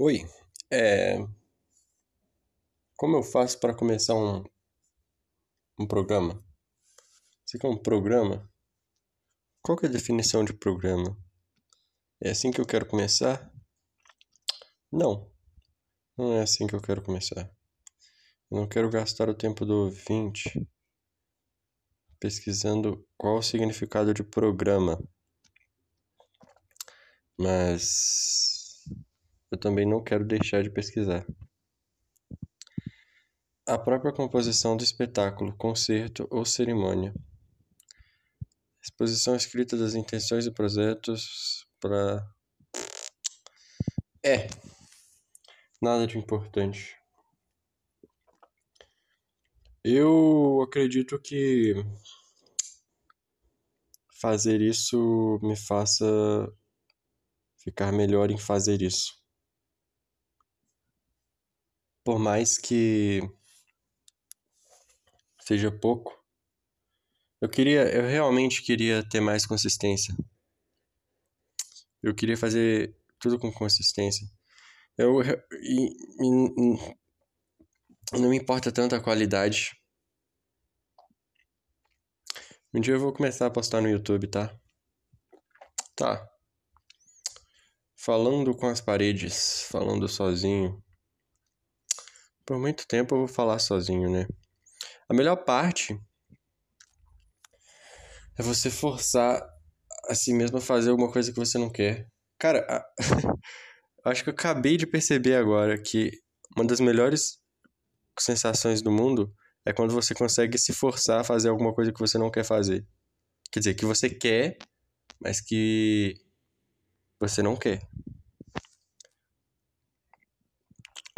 Oi, é... como eu faço para começar um, um programa? Você quer um programa? Qual que é a definição de programa? É assim que eu quero começar? Não, não é assim que eu quero começar. Eu não quero gastar o tempo do ouvinte pesquisando qual o significado de programa. Mas eu também não quero deixar de pesquisar. A própria composição do espetáculo, concerto ou cerimônia. Exposição escrita das intenções e projetos para. É. Nada de importante. Eu acredito que fazer isso me faça ficar melhor em fazer isso por mais que seja pouco, eu queria, eu realmente queria ter mais consistência. Eu queria fazer tudo com consistência. Eu e, e, não me importa tanto a qualidade. Um dia eu vou começar a postar no YouTube, tá? Tá. Falando com as paredes, falando sozinho. Por muito tempo eu vou falar sozinho, né? A melhor parte é você forçar a si mesmo a fazer alguma coisa que você não quer. Cara, a... acho que eu acabei de perceber agora que uma das melhores sensações do mundo é quando você consegue se forçar a fazer alguma coisa que você não quer fazer. Quer dizer, que você quer, mas que você não quer.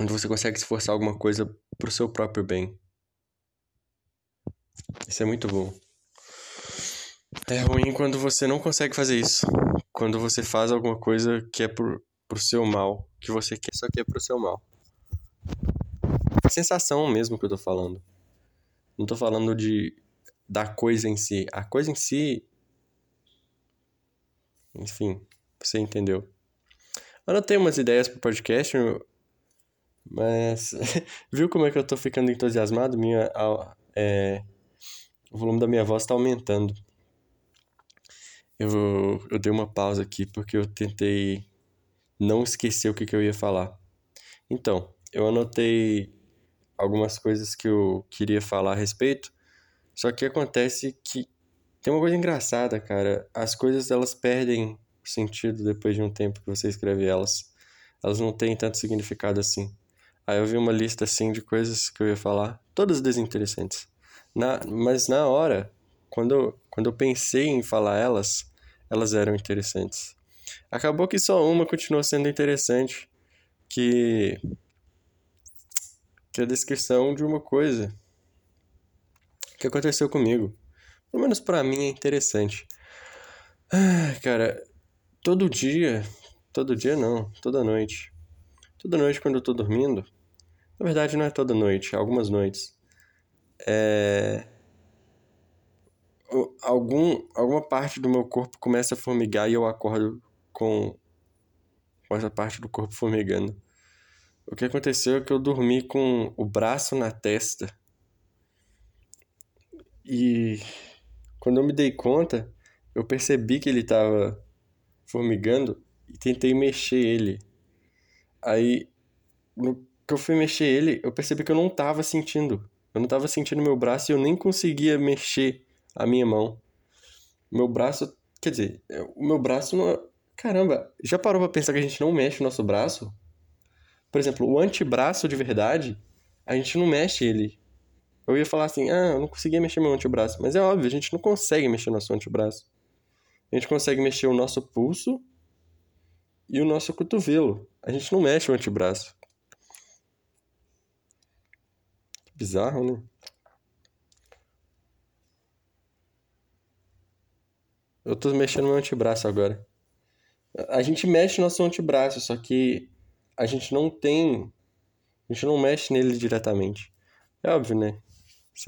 Onde você consegue esforçar alguma coisa pro seu próprio bem. Isso é muito bom. É ruim quando você não consegue fazer isso. Quando você faz alguma coisa que é pro, pro seu mal, que você quer, só que é pro seu mal. Sensação mesmo que eu tô falando. Não tô falando de da coisa em si. A coisa em si. Enfim, você entendeu. Eu não tenho umas ideias pro podcast. Mas viu como é que eu tô ficando entusiasmado? Minha, é, o volume da minha voz tá aumentando. Eu, eu dei uma pausa aqui porque eu tentei não esquecer o que, que eu ia falar. Então, eu anotei algumas coisas que eu queria falar a respeito, só que acontece que tem uma coisa engraçada, cara. As coisas elas perdem sentido depois de um tempo que você escreve elas. Elas não têm tanto significado assim. Aí eu vi uma lista assim de coisas que eu ia falar, todas desinteressantes. Na, mas na hora, quando eu, quando eu pensei em falar elas, elas eram interessantes. Acabou que só uma continuou sendo interessante, que que é a descrição de uma coisa que aconteceu comigo. Pelo menos para mim é interessante. Ah, cara, todo dia, todo dia não, toda noite. Toda noite quando eu tô dormindo, na verdade, não é toda noite, é algumas noites. É... Algum, alguma parte do meu corpo começa a formigar e eu acordo com, com essa parte do corpo formigando. O que aconteceu é que eu dormi com o braço na testa. E quando eu me dei conta, eu percebi que ele estava formigando e tentei mexer ele. Aí, no que eu fui mexer ele, eu percebi que eu não tava sentindo. Eu não tava sentindo meu braço e eu nem conseguia mexer a minha mão. Meu braço, quer dizer, o meu braço não. Caramba, já parou pra pensar que a gente não mexe o nosso braço? Por exemplo, o antebraço de verdade, a gente não mexe ele. Eu ia falar assim, ah, eu não conseguia mexer meu antebraço. Mas é óbvio, a gente não consegue mexer nosso antebraço. A gente consegue mexer o nosso pulso e o nosso cotovelo. A gente não mexe o antebraço. Bizarro, né? Eu tô mexendo meu antebraço agora. A gente mexe no nosso antebraço, só que a gente não tem. A gente não mexe nele diretamente. É óbvio, né?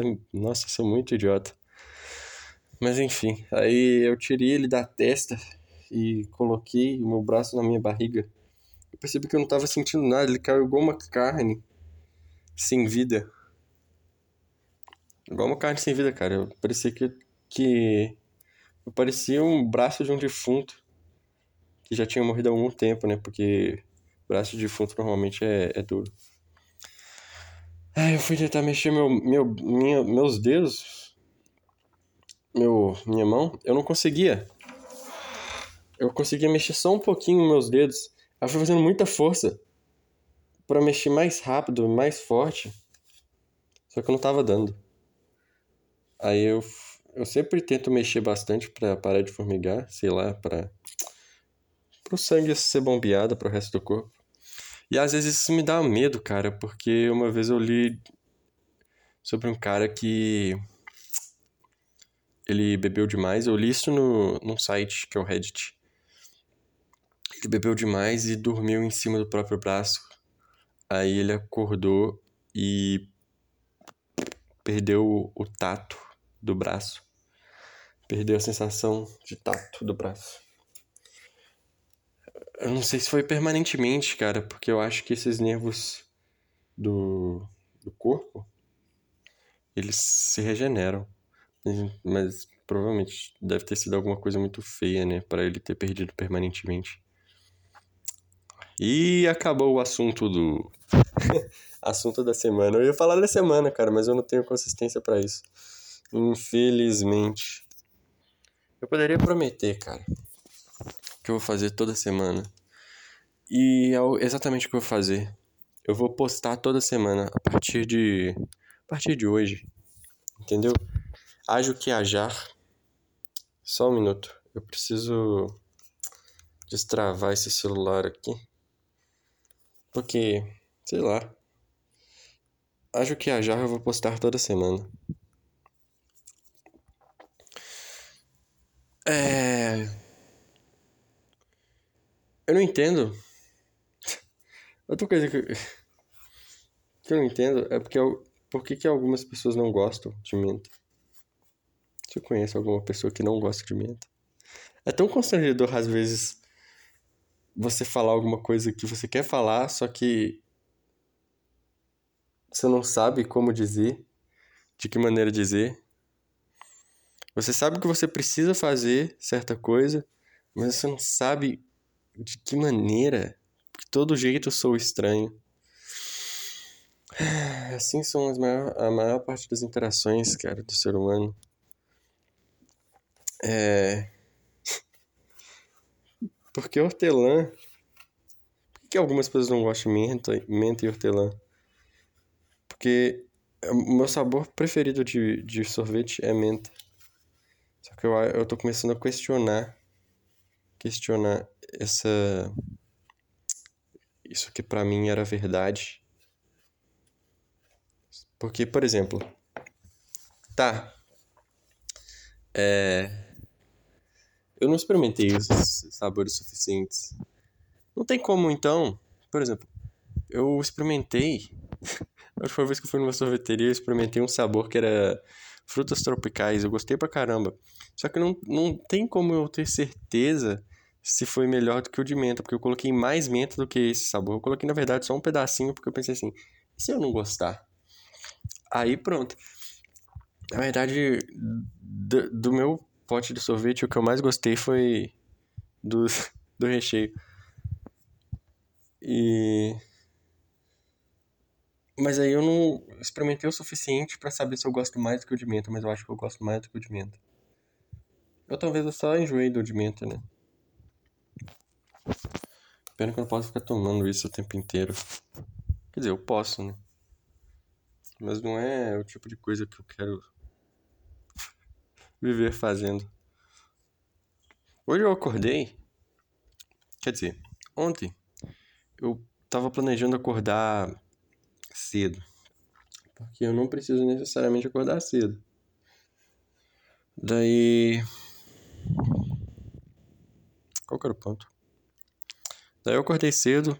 É, nossa, sou muito idiota. Mas enfim, aí eu tirei ele da testa e coloquei o meu braço na minha barriga. Percebi que eu não tava sentindo nada. Ele caiu igual uma carne sem vida. Igual uma carne sem vida, cara. Eu parecia que. que eu parecia um braço de um defunto que já tinha morrido há algum tempo, né? Porque braço de defunto normalmente é, é duro. Aí eu fui tentar mexer meu, meu, minha, meus dedos, meu, minha mão, eu não conseguia. Eu conseguia mexer só um pouquinho meus dedos. Eu fui fazendo muita força para mexer mais rápido, mais forte. Só que eu não tava dando. Aí eu, eu sempre tento mexer bastante para parar de formigar, sei lá, para o sangue ser bombeado para o resto do corpo. E às vezes isso me dá medo, cara, porque uma vez eu li sobre um cara que ele bebeu demais. Eu li isso no, num site que é o Reddit. Bebeu demais e dormiu em cima do próprio braço. Aí ele acordou e perdeu o, o tato do braço. Perdeu a sensação de tato do braço. Eu não sei se foi permanentemente, cara, porque eu acho que esses nervos do, do corpo eles se regeneram. Mas provavelmente deve ter sido alguma coisa muito feia, né, para ele ter perdido permanentemente. E acabou o assunto do assunto da semana. Eu ia falar da semana, cara, mas eu não tenho consistência para isso. Infelizmente. Eu poderia prometer, cara, que eu vou fazer toda semana. E é exatamente o que eu vou fazer. Eu vou postar toda semana a partir de a partir de hoje. Entendeu? Haja o que ajar. Só um minuto. Eu preciso destravar esse celular aqui. Porque, sei lá. Haja o que ajar, eu vou postar toda semana. É. Eu não entendo. Outra coisa que eu, que eu não entendo é porque eu, por que, algumas pessoas não gostam de menta. Você conhece alguma pessoa que não gosta de menta? É tão constrangedor às vezes você falar alguma coisa que você quer falar, só que você não sabe como dizer, de que maneira dizer. Você sabe que você precisa fazer certa coisa, mas você não sabe de que maneira? De todo jeito eu sou estranho. Assim são as maior, a maior parte das interações, cara, do ser humano. É. Porque hortelã. Por que algumas pessoas não gostam de menta, menta e hortelã? Porque o meu sabor preferido de, de sorvete é menta. Só que eu, eu tô começando a questionar. Questionar essa isso que para mim era verdade. Porque, por exemplo, tá. É, eu não experimentei os sabores suficientes. Não tem como, então. Por exemplo, eu experimentei. A última vez que eu fui numa sorveteria, eu experimentei um sabor que era frutas tropicais. Eu gostei pra caramba. Só que não, não tem como eu ter certeza se foi melhor do que o de menta, porque eu coloquei mais menta do que esse sabor. Eu coloquei, na verdade, só um pedacinho, porque eu pensei assim, e se eu não gostar? Aí pronto. Na verdade, do, do meu pote de sorvete, o que eu mais gostei foi do, do recheio. E. Mas aí eu não experimentei o suficiente para saber se eu gosto mais do que o de menta, mas eu acho que eu gosto mais do que o de menta. Eu talvez eu só enjoei do de menta, né? Pena que eu não posso ficar tomando isso o tempo inteiro. Quer dizer, eu posso, né? Mas não é o tipo de coisa que eu quero viver fazendo. Hoje eu acordei. Quer dizer, ontem eu tava planejando acordar cedo. Porque eu não preciso necessariamente acordar cedo. Daí. Qual que era o ponto? Daí eu acordei cedo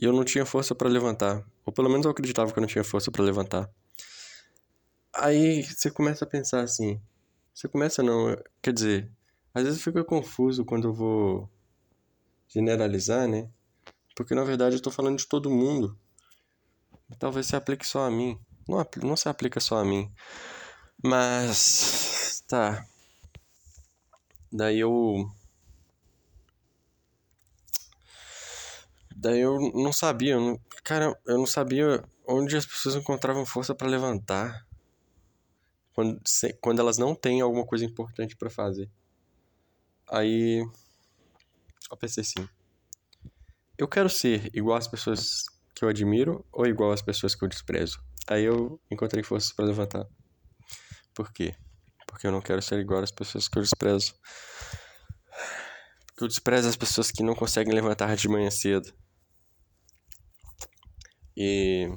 e eu não tinha força para levantar. Ou pelo menos eu acreditava que eu não tinha força para levantar. Aí você começa a pensar assim. Você começa não, quer dizer, às vezes fica confuso quando eu vou generalizar, né? Porque na verdade eu tô falando de todo mundo. Talvez se aplique só a mim. Não, não se aplica só a mim. Mas. Tá. Daí eu. Daí eu não sabia. Eu não, cara, eu não sabia onde as pessoas encontravam força para levantar. Quando, se, quando elas não têm alguma coisa importante para fazer. Aí. Eu pensei assim. Eu quero ser igual às pessoas que eu admiro ou igual às pessoas que eu desprezo? Aí eu encontrei forças para levantar. Por quê? Porque eu não quero ser igual às pessoas que eu desprezo. Porque eu desprezo as pessoas que não conseguem levantar de manhã cedo. E.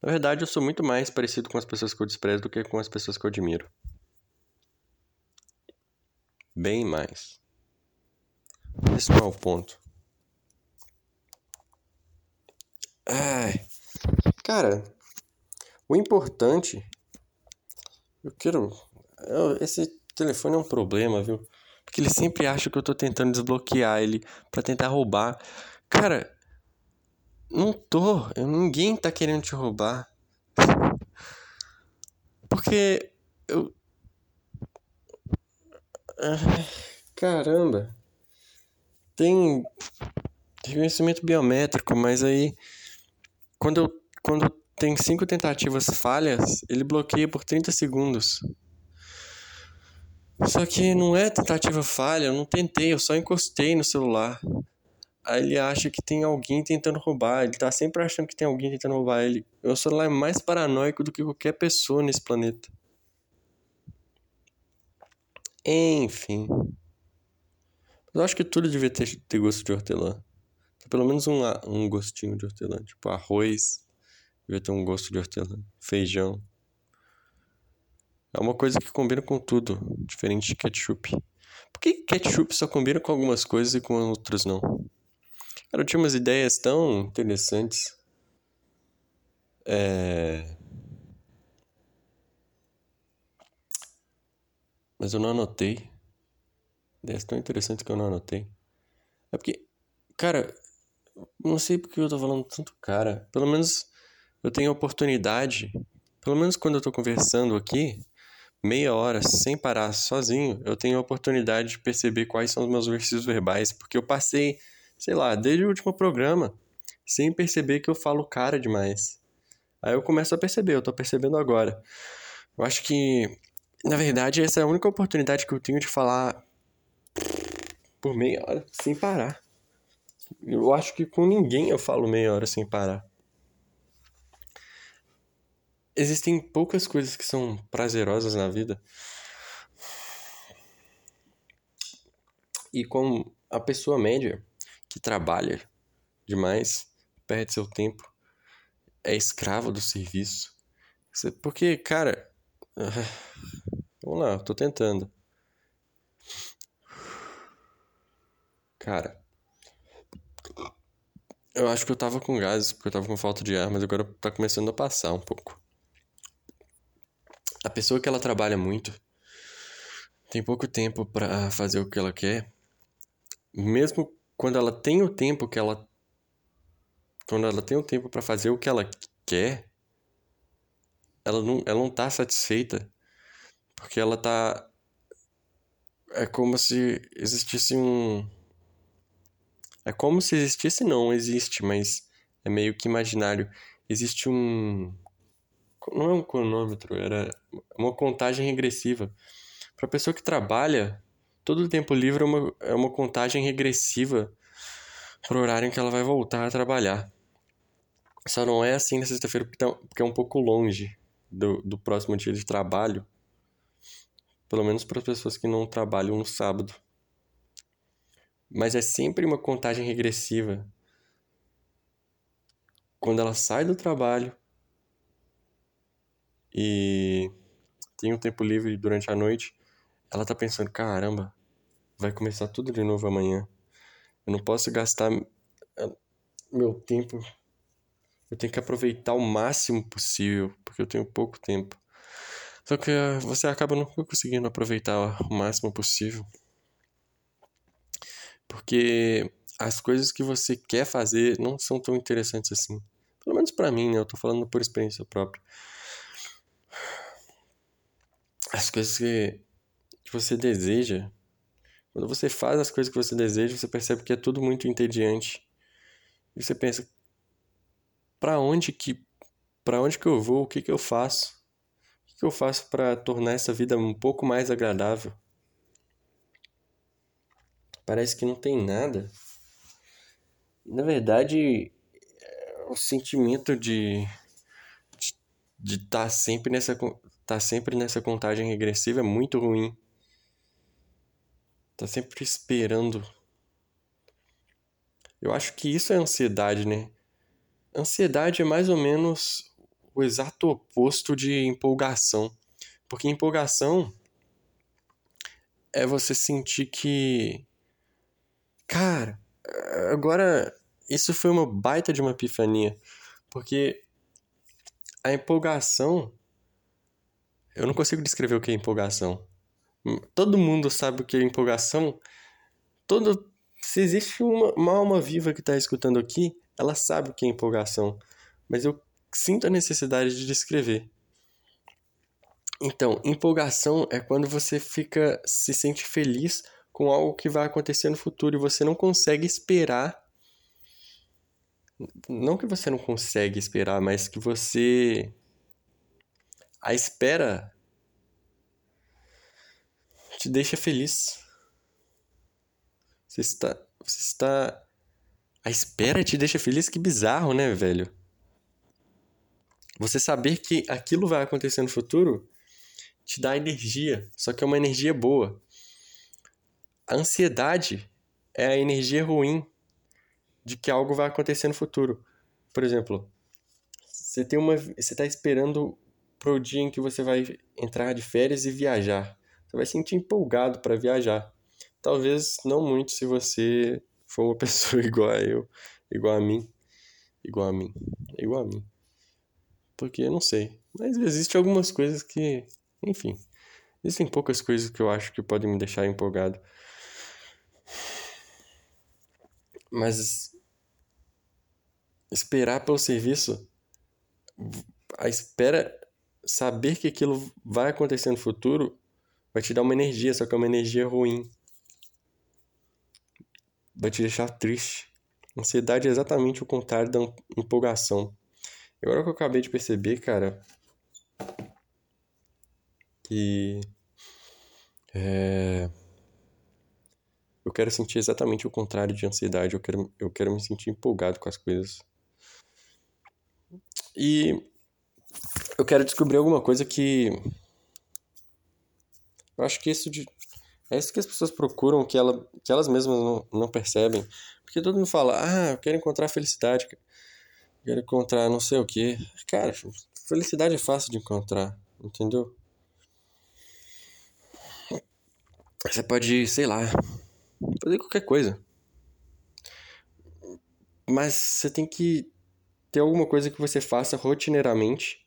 Na verdade, eu sou muito mais parecido com as pessoas que eu desprezo do que com as pessoas que eu admiro. Bem mais. Esse não é o ponto. Ai. Cara, o importante. Eu quero. esse telefone é um problema, viu? Porque ele sempre acha que eu tô tentando desbloquear ele para tentar roubar. Cara, não tô. Ninguém tá querendo te roubar. Porque eu. Caramba. Tem reconhecimento biométrico, mas aí quando, eu, quando tem cinco tentativas falhas, ele bloqueia por 30 segundos. Só que não é tentativa falha, eu não tentei, eu só encostei no celular. Aí ele acha que tem alguém tentando roubar, ele tá sempre achando que tem alguém tentando roubar ele. O celular é mais paranoico do que qualquer pessoa nesse planeta. Enfim. Eu acho que tudo devia ter, ter gosto de hortelã pelo menos um, um gostinho de hortelã. Tipo, arroz devia ter um gosto de hortelã. Feijão. É uma coisa que combina com tudo, diferente de ketchup. Por que ketchup só combina com algumas coisas e com outras não? Cara, eu tinha umas ideias tão interessantes. É... Mas eu não anotei. Ideias tão interessantes que eu não anotei. É porque, cara, não sei porque eu tô falando tanto cara. Pelo menos eu tenho a oportunidade, pelo menos quando eu tô conversando aqui, meia hora sem parar sozinho, eu tenho a oportunidade de perceber quais são os meus exercícios verbais, porque eu passei, sei lá, desde o último programa, sem perceber que eu falo cara demais. Aí eu começo a perceber, eu tô percebendo agora. Eu acho que, na verdade, essa é a única oportunidade que eu tenho de falar por meia hora sem parar. Eu acho que com ninguém eu falo meia hora sem parar. Existem poucas coisas que são prazerosas na vida. E com a pessoa média que trabalha demais, perde seu tempo, é escravo do serviço. Porque, cara. Vamos lá, tô tentando. Cara, eu acho que eu tava com gases, porque eu tava com falta de ar, mas agora tá começando a passar um pouco. A pessoa que ela trabalha muito tem pouco tempo para fazer o que ela quer. Mesmo quando ela tem o tempo que ela quando ela tem o tempo para fazer o que ela quer, ela não, ela não tá satisfeita. Porque ela tá é como se existisse um é como se existisse, não existe, mas é meio que imaginário. Existe um. Não é um cronômetro, era uma contagem regressiva. Para pessoa que trabalha, todo o tempo livre é uma, é uma contagem regressiva para o horário em que ela vai voltar a trabalhar. Só não é assim na sexta-feira porque, tá, porque é um pouco longe do, do próximo dia de trabalho. Pelo menos para as pessoas que não trabalham no sábado mas é sempre uma contagem regressiva. Quando ela sai do trabalho e tem um tempo livre durante a noite, ela tá pensando: caramba, vai começar tudo de novo amanhã. Eu não posso gastar eh, meu tempo. Eu tenho que aproveitar o máximo possível, porque eu tenho pouco tempo. Só que eh, você acaba não conseguindo aproveitar o máximo possível. Porque as coisas que você quer fazer não são tão interessantes assim. Pelo menos para mim, né? Eu tô falando por experiência própria. As coisas que, que você deseja, quando você faz as coisas que você deseja, você percebe que é tudo muito entediante. E você pensa, para onde que para onde que eu vou? O que que eu faço? O que que eu faço para tornar essa vida um pouco mais agradável? Parece que não tem nada. Na verdade, o sentimento de de estar tá sempre nessa tá sempre nessa contagem regressiva é muito ruim. Tá sempre esperando. Eu acho que isso é ansiedade, né? Ansiedade é mais ou menos o exato oposto de empolgação. Porque empolgação é você sentir que. Cara, agora isso foi uma baita de uma epifania. Porque a empolgação. Eu não consigo descrever o que é empolgação. Todo mundo sabe o que é empolgação. Todo, se existe uma, uma alma viva que está escutando aqui, ela sabe o que é empolgação. Mas eu sinto a necessidade de descrever. Então, empolgação é quando você fica se sente feliz com algo que vai acontecer no futuro e você não consegue esperar não que você não consegue esperar, mas que você a espera te deixa feliz. Você está você está a espera te deixa feliz, que bizarro, né, velho? Você saber que aquilo vai acontecer no futuro te dá energia, só que é uma energia boa. A ansiedade é a energia ruim de que algo vai acontecer no futuro. Por exemplo, você tem uma você está esperando para o dia em que você vai entrar de férias e viajar. Você vai se sentir empolgado para viajar. Talvez não muito se você for uma pessoa igual a eu, igual a mim, igual a mim, igual a mim. Porque eu não sei, mas existem algumas coisas que, enfim, existem poucas coisas que eu acho que podem me deixar empolgado. Mas esperar pelo serviço, a espera, saber que aquilo vai acontecer no futuro, vai te dar uma energia, só que é uma energia ruim. Vai te deixar triste. Ansiedade é exatamente o contrário da empolgação. Agora que eu acabei de perceber, cara, que é, eu quero sentir exatamente o contrário de ansiedade. Eu quero, eu quero me sentir empolgado com as coisas. E eu quero descobrir alguma coisa que. Eu acho que isso de. É isso que as pessoas procuram, que, ela, que elas mesmas não, não percebem. Porque todo mundo fala, ah, eu quero encontrar felicidade. Quero encontrar não sei o que. Cara, felicidade é fácil de encontrar, entendeu? Você pode, sei lá, fazer qualquer coisa. Mas você tem que ter alguma coisa que você faça rotineiramente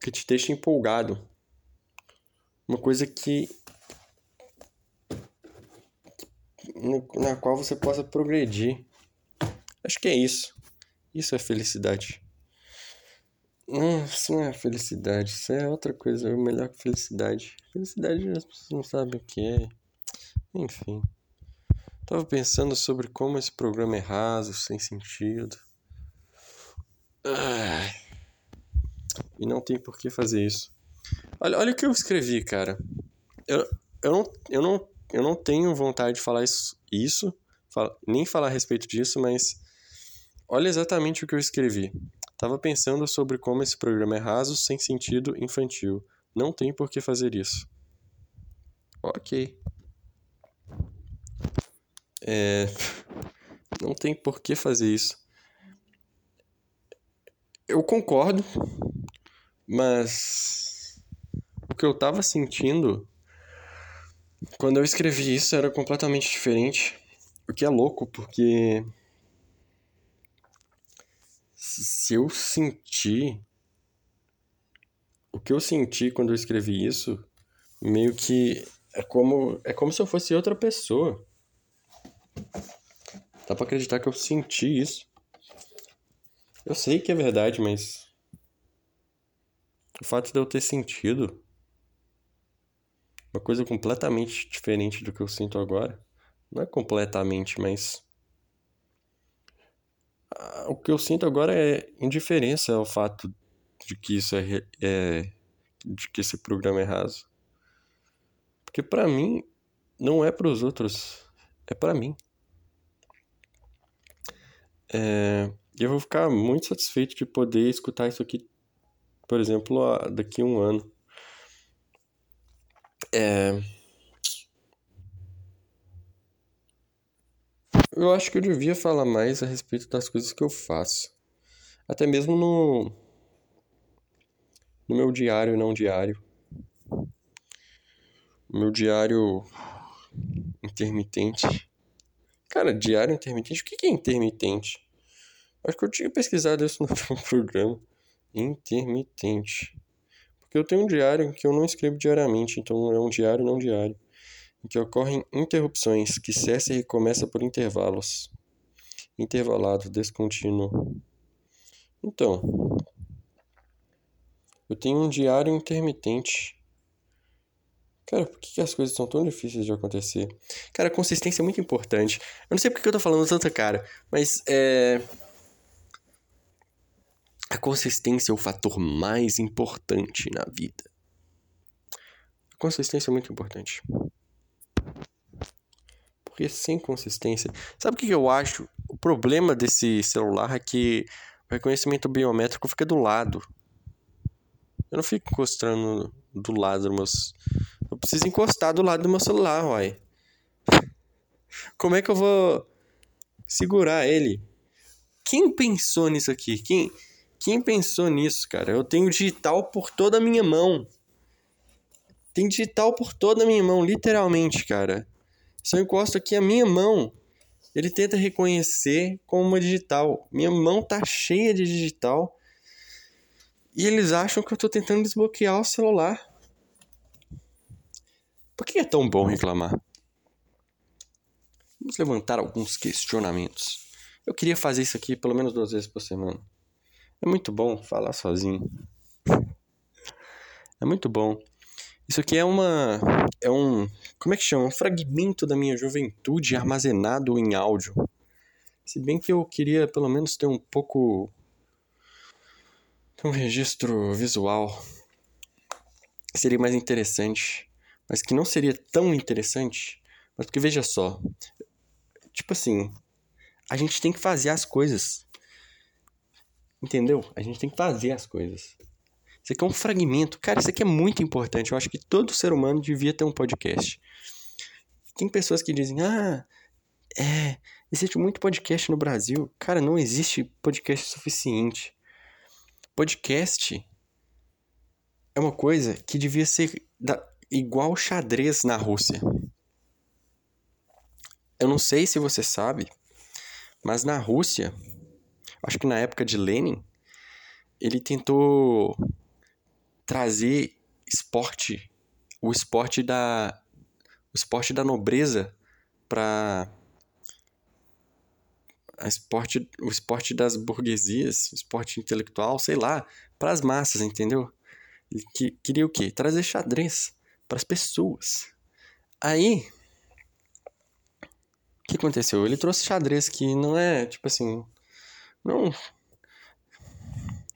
que te deixe empolgado. Uma coisa que na qual você possa progredir. Acho que é isso. Isso é felicidade. Não, isso não é felicidade. Isso é outra coisa. É melhor que felicidade. Felicidade as pessoas não sabem o que é. Enfim. Tava pensando sobre como esse programa é raso, sem sentido. E não tem por que fazer isso. Olha, olha o que eu escrevi, cara. Eu, eu, não, eu, não, eu não tenho vontade de falar isso, isso fala, nem falar a respeito disso, mas olha exatamente o que eu escrevi. Tava pensando sobre como esse programa é raso, sem sentido, infantil. Não tem por que fazer isso. Ok. É... Não tem por que fazer isso. Eu concordo, mas o que eu tava sentindo quando eu escrevi isso era completamente diferente. O que é louco, porque se eu senti o que eu senti quando eu escrevi isso, meio que é como é como se eu fosse outra pessoa. Dá pra acreditar que eu senti isso. Eu sei que é verdade, mas. O fato de eu ter sentido uma coisa completamente diferente do que eu sinto agora. Não é completamente, mas. O que eu sinto agora é indiferença ao fato de que isso é, é de que esse programa é raso. Porque para mim não é para os outros, é para mim. É, eu vou ficar muito satisfeito de poder escutar isso aqui, por exemplo, daqui a um ano. É... Eu acho que eu devia falar mais a respeito das coisas que eu faço. Até mesmo no, no meu diário não diário. Meu diário intermitente. Cara, diário intermitente? O que é intermitente? Acho que eu tinha pesquisado isso no programa. Intermitente. Porque eu tenho um diário que eu não escrevo diariamente, então é um diário não diário. Em que ocorrem interrupções, que cessa e recomeça por intervalos. Intervalado, descontínuo. Então, eu tenho um diário intermitente. Cara, por que as coisas são tão difíceis de acontecer? Cara, consistência é muito importante. Eu não sei porque eu tô falando tanta cara, mas é. A consistência é o fator mais importante na vida. A consistência é muito importante. Porque sem consistência. Sabe o que eu acho? O problema desse celular é que o reconhecimento biométrico fica do lado. Eu não fico encostando do lado dos meus. Eu preciso encostar do lado do meu celular, uai. Como é que eu vou segurar ele? Quem pensou nisso aqui? Quem, quem pensou nisso, cara? Eu tenho digital por toda a minha mão. Tem digital por toda a minha mão, literalmente, cara. Se eu encosto aqui a minha mão, ele tenta reconhecer como uma digital. Minha mão tá cheia de digital. E eles acham que eu tô tentando desbloquear o celular. Por que é tão bom reclamar? Vamos levantar alguns questionamentos. Eu queria fazer isso aqui pelo menos duas vezes por semana. É muito bom falar sozinho. É muito bom. Isso aqui é uma. É um. Como é que chama? Um fragmento da minha juventude armazenado em áudio. Se bem que eu queria pelo menos ter um pouco um registro visual seria mais interessante, mas que não seria tão interessante, mas porque veja só, tipo assim, a gente tem que fazer as coisas. Entendeu? A gente tem que fazer as coisas. Isso aqui é um fragmento. Cara, isso aqui é muito importante. Eu acho que todo ser humano devia ter um podcast. Tem pessoas que dizem, ah, é, existe muito podcast no Brasil. Cara, não existe podcast suficiente. Podcast é uma coisa que devia ser da, igual xadrez na Rússia. Eu não sei se você sabe, mas na Rússia, acho que na época de Lenin, ele tentou trazer esporte, o esporte da o esporte da nobreza para esporte, o esporte das burguesias, o esporte intelectual, sei lá, para as massas, entendeu? Ele que, queria o quê? Trazer xadrez para as pessoas. Aí, o que aconteceu? Ele trouxe xadrez que não é, tipo assim, não...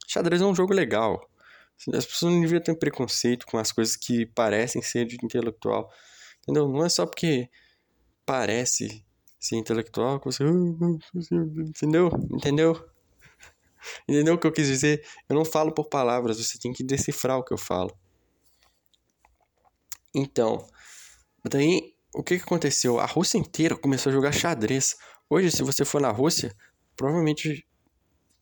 Xadrez é um jogo legal. As pessoas não deviam ter preconceito com as coisas que parecem ser de intelectual. Entendeu? Não é só porque parece ser intelectual, que você. Entendeu? Entendeu? Entendeu o que eu quis dizer? Eu não falo por palavras, você tem que decifrar o que eu falo. Então, daí o que, que aconteceu? A Rússia inteira começou a jogar xadrez. Hoje, se você for na Rússia, provavelmente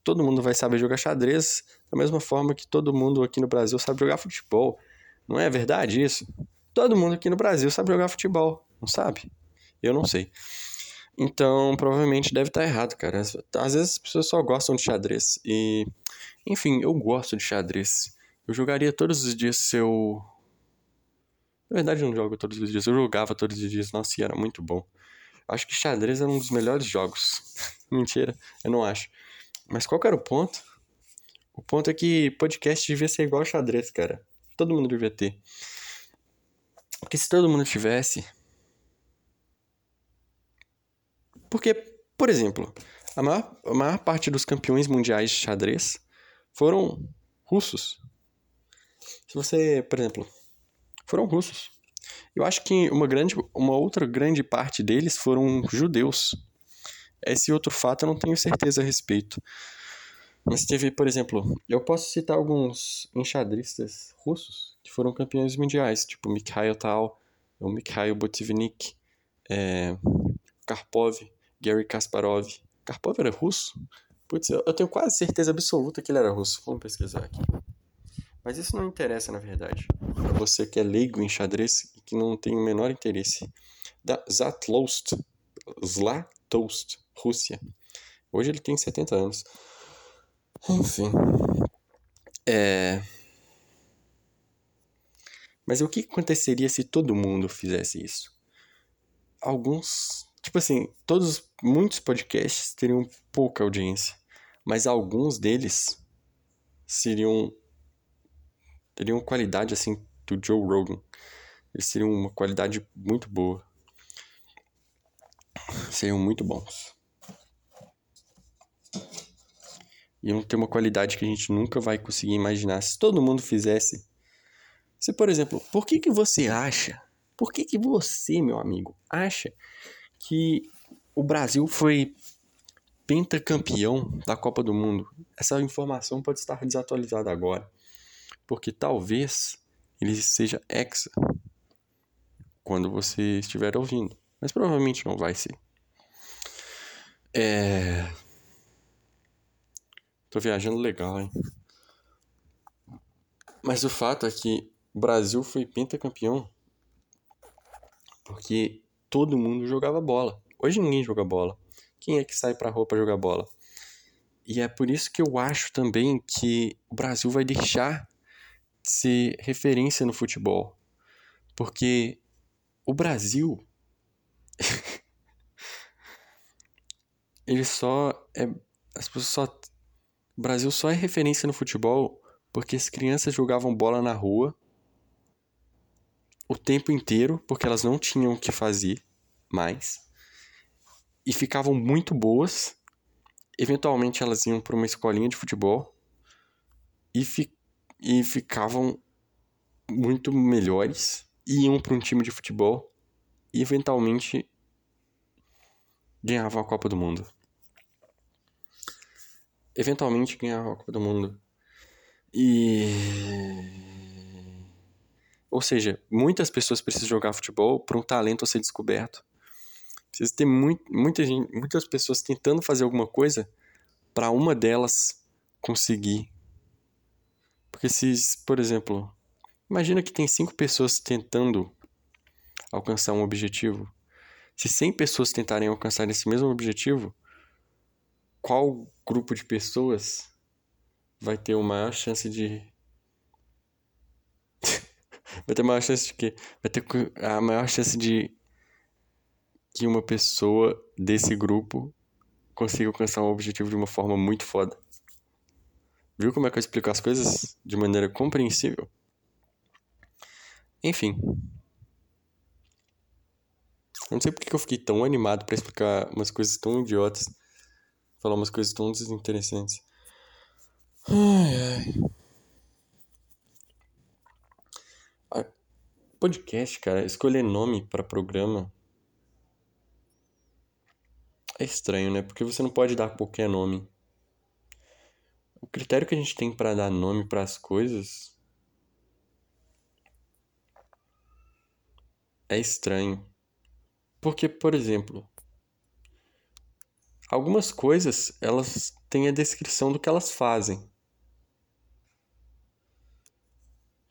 todo mundo vai saber jogar xadrez da mesma forma que todo mundo aqui no Brasil sabe jogar futebol. Não é verdade isso? Todo mundo aqui no Brasil sabe jogar futebol, não sabe? Eu não sei. Então, provavelmente deve estar errado, cara. Às vezes as pessoas só gostam de xadrez. E, enfim, eu gosto de xadrez. Eu jogaria todos os dias se eu. Na verdade, eu não jogo todos os dias. Eu jogava todos os dias. Nossa, e era muito bom. Acho que xadrez é um dos melhores jogos. Mentira, eu não acho. Mas qual que era o ponto? O ponto é que podcast devia ser igual xadrez, cara. Todo mundo devia ter. Porque se todo mundo tivesse. Porque, por exemplo, a maior, a maior parte dos campeões mundiais de xadrez foram russos. Se você, por exemplo, foram russos. Eu acho que uma grande, uma outra grande parte deles foram judeus. Esse outro fato eu não tenho certeza a respeito. Mas teve, por exemplo, eu posso citar alguns enxadristas russos que foram campeões mundiais, tipo Mikhail Tal, o Mikhail Botvinnik, é, Karpov, Gary Kasparov. Karpov era russo? Putz, eu tenho quase certeza absoluta que ele era russo. Vamos pesquisar aqui. Mas isso não interessa, na verdade. Pra você que é leigo em xadrez e que não tem o menor interesse. Da Zatlost, Zlatost, Rússia. Hoje ele tem 70 anos. Enfim. É... Mas o que aconteceria se todo mundo fizesse isso? Alguns, tipo assim, todos, muitos podcasts teriam pouca audiência, mas alguns deles seriam teriam qualidade assim do Joe Rogan. Eles seriam uma qualidade muito boa. Seriam muito bons. iam ter uma qualidade que a gente nunca vai conseguir imaginar se todo mundo fizesse. Se, por exemplo, por que, que você acha, por que, que você, meu amigo, acha que o Brasil foi pentacampeão da Copa do Mundo? Essa informação pode estar desatualizada agora, porque talvez ele seja hexa quando você estiver ouvindo, mas provavelmente não vai ser. É... Tô viajando legal, hein? Mas o fato é que o Brasil foi pentacampeão porque todo mundo jogava bola. Hoje ninguém joga bola. Quem é que sai pra rua pra jogar bola? E é por isso que eu acho também que o Brasil vai deixar de ser referência no futebol. Porque o Brasil. ele só é. As pessoas só o Brasil só é referência no futebol porque as crianças jogavam bola na rua o tempo inteiro, porque elas não tinham o que fazer mais. E ficavam muito boas. Eventualmente elas iam para uma escolinha de futebol e, fi e ficavam muito melhores. Iam para um time de futebol e eventualmente ganhavam a Copa do Mundo eventualmente ganhar a Copa do Mundo. E. Ou seja, muitas pessoas precisam jogar futebol para um talento ser descoberto. Precisa ter muito, muita gente, muitas pessoas tentando fazer alguma coisa para uma delas conseguir. Porque se, por exemplo, imagina que tem cinco pessoas tentando alcançar um objetivo. Se 100 pessoas tentarem alcançar esse mesmo objetivo, qual grupo de pessoas vai ter uma maior chance de. vai ter maior chance de quê? Vai ter a maior chance de que uma pessoa desse grupo consiga alcançar um objetivo de uma forma muito foda. Viu como é que eu explico as coisas de maneira compreensível? Enfim. Eu não sei porque eu fiquei tão animado para explicar umas coisas tão idiotas falar umas coisas tão desinteressantes. Ai, ai. Podcast, cara, escolher nome para programa é estranho, né? Porque você não pode dar qualquer nome. O critério que a gente tem para dar nome para as coisas é estranho. Porque, por exemplo, Algumas coisas, elas têm a descrição do que elas fazem.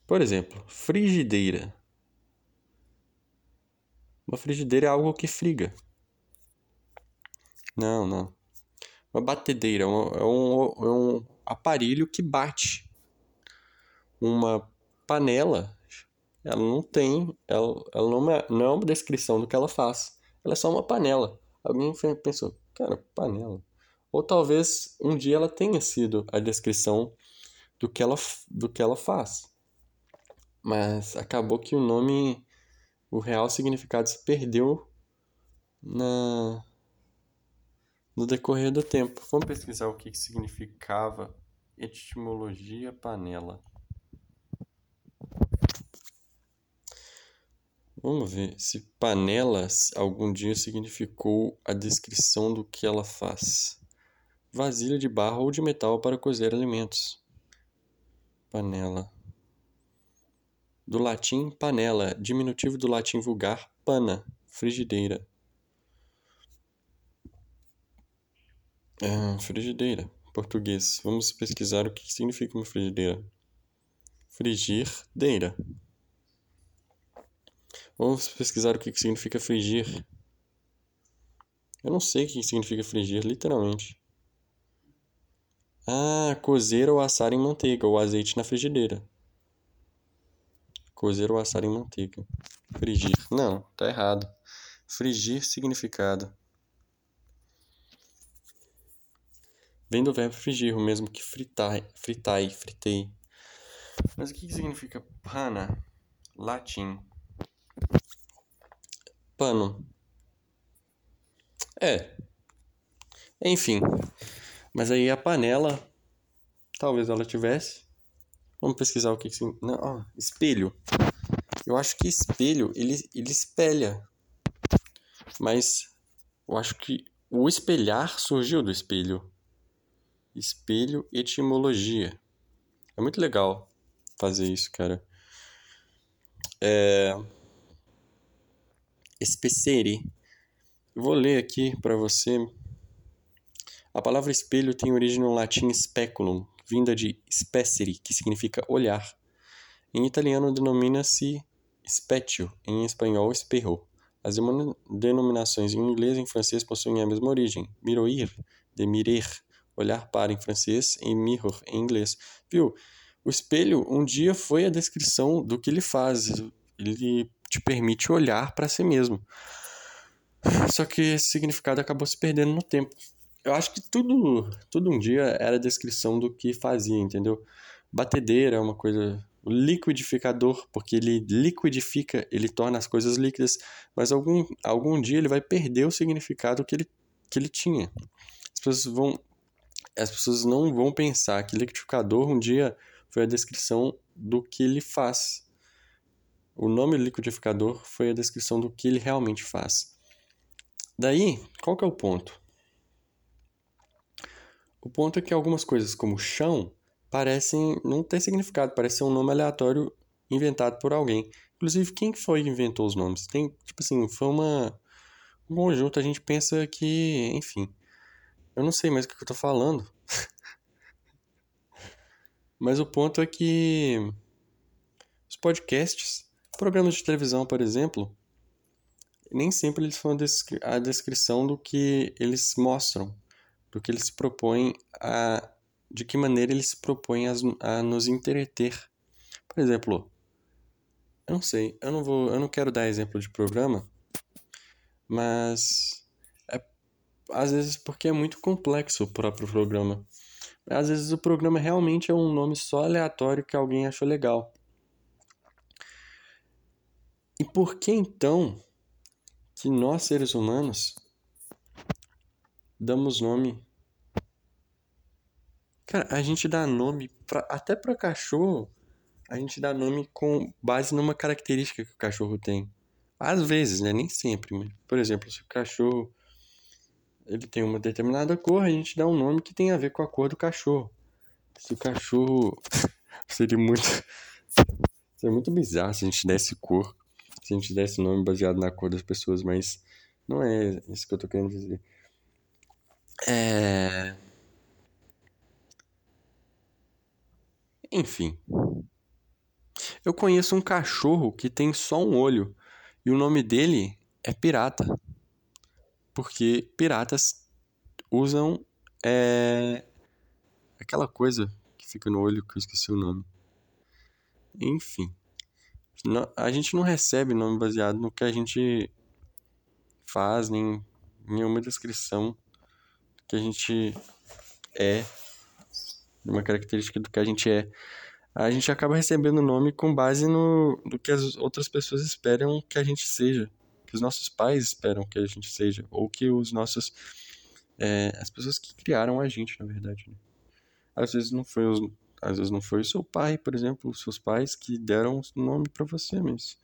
Por exemplo, frigideira. Uma frigideira é algo que friga. Não, não. Uma batedeira é um, é um, é um aparelho que bate. Uma panela, ela não tem, ela, ela não, é, não é uma descrição do que ela faz. ela é só uma panela. Alguém pensou, cara, panela. Ou talvez um dia ela tenha sido a descrição do que ela, do que ela faz. Mas acabou que o nome, o real significado se perdeu na no decorrer do tempo. Vamos pesquisar o que significava etimologia panela. Vamos ver se panela algum dia significou a descrição do que ela faz. Vasilha de barro ou de metal para cozer alimentos. Panela. Do latim panela, diminutivo do latim vulgar pana, frigideira. Ah, frigideira, português. Vamos pesquisar o que significa uma frigideira. Frigir, deira. Vamos pesquisar o que significa frigir. Eu não sei o que significa frigir, literalmente. Ah, cozer ou assar em manteiga ou azeite na frigideira. Cozer ou assar em manteiga. Frigir. Não, tá errado. Frigir significado. Vem do verbo frigir, o mesmo que fritai, fritai, fritei. Mas o que significa pana? Latim. Pano. É. Enfim. Mas aí a panela, talvez ela tivesse. Vamos pesquisar o que que Não, ó, espelho. Eu acho que espelho, ele, ele espelha. Mas eu acho que o espelhar surgiu do espelho espelho etimologia. É muito legal fazer isso, cara. É... Especere. Vou ler aqui para você. A palavra espelho tem origem no latim speculum, vinda de specere, que significa olhar. Em italiano denomina-se specchio, em espanhol espejo. As denominações em inglês e em francês possuem a mesma origem, miroir, de mirer, olhar para em francês e mirror em inglês. Viu? O espelho um dia foi a descrição do que ele faz. Ele te permite olhar para si mesmo. Só que esse significado acabou se perdendo no tempo. Eu acho que tudo, tudo um dia era descrição do que fazia, entendeu? Batedeira é uma coisa. O liquidificador, porque ele liquidifica, ele torna as coisas líquidas, mas algum, algum dia ele vai perder o significado que ele, que ele tinha. As pessoas vão as pessoas não vão pensar que liquidificador um dia foi a descrição do que ele faz. O nome liquidificador foi a descrição do que ele realmente faz. Daí, qual que é o ponto? O ponto é que algumas coisas como chão parecem não ter significado, parece ser um nome aleatório inventado por alguém. Inclusive, quem foi que inventou os nomes? Tem, tipo assim, foi uma um conjunto, a gente pensa que, enfim, eu não sei mais o que eu tô falando. Mas o ponto é que os podcasts, programas de televisão, por exemplo, nem sempre eles são a descrição do que eles mostram, do que eles propõem a de que maneira eles se propõem a, a nos entreter. Por exemplo, eu não sei, eu não vou, eu não quero dar exemplo de programa, mas às vezes porque é muito complexo o próprio programa. Às vezes o programa realmente é um nome só aleatório que alguém achou legal. E por que então que nós seres humanos damos nome? Cara, a gente dá nome pra, até para cachorro. A gente dá nome com base numa característica que o cachorro tem. Às vezes, né? Nem sempre. Mas, por exemplo, se o cachorro ele tem uma determinada cor, a gente dá um nome que tem a ver com a cor do cachorro. Se o cachorro seria muito seria muito bizarro se a gente desse cor, se a gente desse nome baseado na cor das pessoas, mas não é isso que eu tô querendo dizer. É... Enfim. Eu conheço um cachorro que tem só um olho e o nome dele é Pirata porque piratas usam é, aquela coisa que fica no olho que eu esqueci o nome. Enfim, a gente não recebe nome baseado no que a gente faz, nem nenhuma descrição do que a gente é, de uma característica do que a gente é. A gente acaba recebendo nome com base no do que as outras pessoas esperam que a gente seja, que os nossos pais esperam que a gente seja, ou que os nossos é, as pessoas que criaram a gente, na verdade. Né? Às vezes não foi os, às vezes não foi o seu pai, por exemplo, os seus pais que deram o nome para você, mas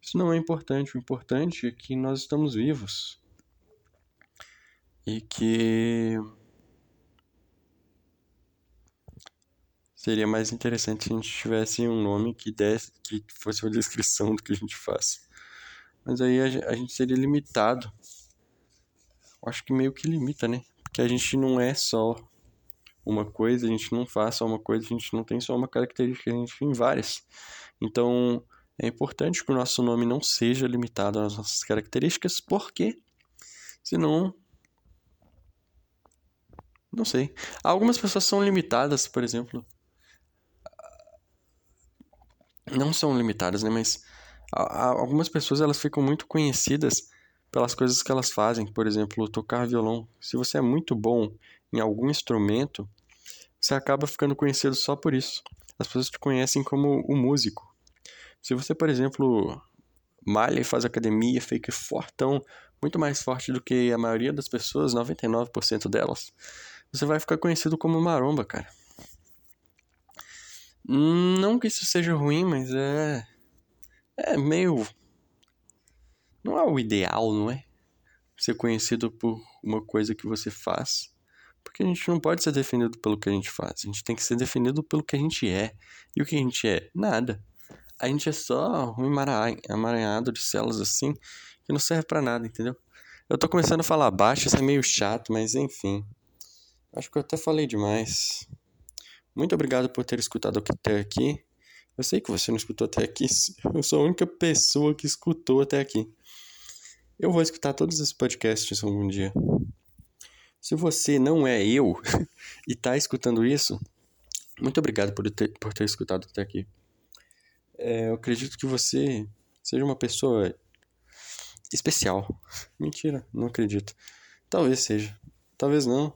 isso não é importante. O importante é que nós estamos vivos e que seria mais interessante se a gente tivesse um nome que desse, que fosse uma descrição do que a gente faz. Mas aí a gente seria limitado. Acho que meio que limita, né? Porque a gente não é só uma coisa, a gente não faz só uma coisa, a gente não tem só uma característica, a gente tem várias. Então, é importante que o nosso nome não seja limitado às nossas características, porque senão não sei. Algumas pessoas são limitadas, por exemplo. Não são limitadas, né? Mas algumas pessoas elas ficam muito conhecidas pelas coisas que elas fazem. Por exemplo, tocar violão. Se você é muito bom em algum instrumento, você acaba ficando conhecido só por isso. As pessoas te conhecem como o músico. Se você, por exemplo, malha e faz academia, fica fortão, muito mais forte do que a maioria das pessoas, 99% delas, você vai ficar conhecido como maromba, cara. Não que isso seja ruim, mas é. É meio. Não é o ideal, não é? Ser conhecido por uma coisa que você faz. Porque a gente não pode ser definido pelo que a gente faz. A gente tem que ser definido pelo que a gente é. E o que a gente é? Nada. A gente é só um emaranhado de células assim que não serve para nada, entendeu? Eu tô começando a falar baixo, isso é meio chato, mas enfim. Acho que eu até falei demais. Muito obrigado por ter escutado até aqui. Eu sei que você não escutou até aqui. Eu sou a única pessoa que escutou até aqui. Eu vou escutar todos esses podcasts algum dia. Se você não é eu e está escutando isso, muito obrigado por ter, por ter escutado até aqui. É, eu acredito que você seja uma pessoa especial. Mentira, não acredito. Talvez seja. Talvez não.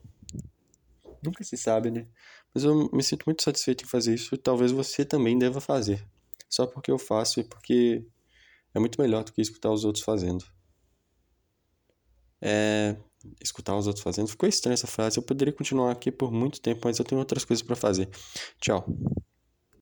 Nunca se sabe, né? Mas eu me sinto muito satisfeito em fazer isso e talvez você também deva fazer. Só porque eu faço e porque é muito melhor do que escutar os outros fazendo. É, escutar os outros fazendo. Ficou estranha essa frase. Eu poderia continuar aqui por muito tempo, mas eu tenho outras coisas para fazer. Tchau.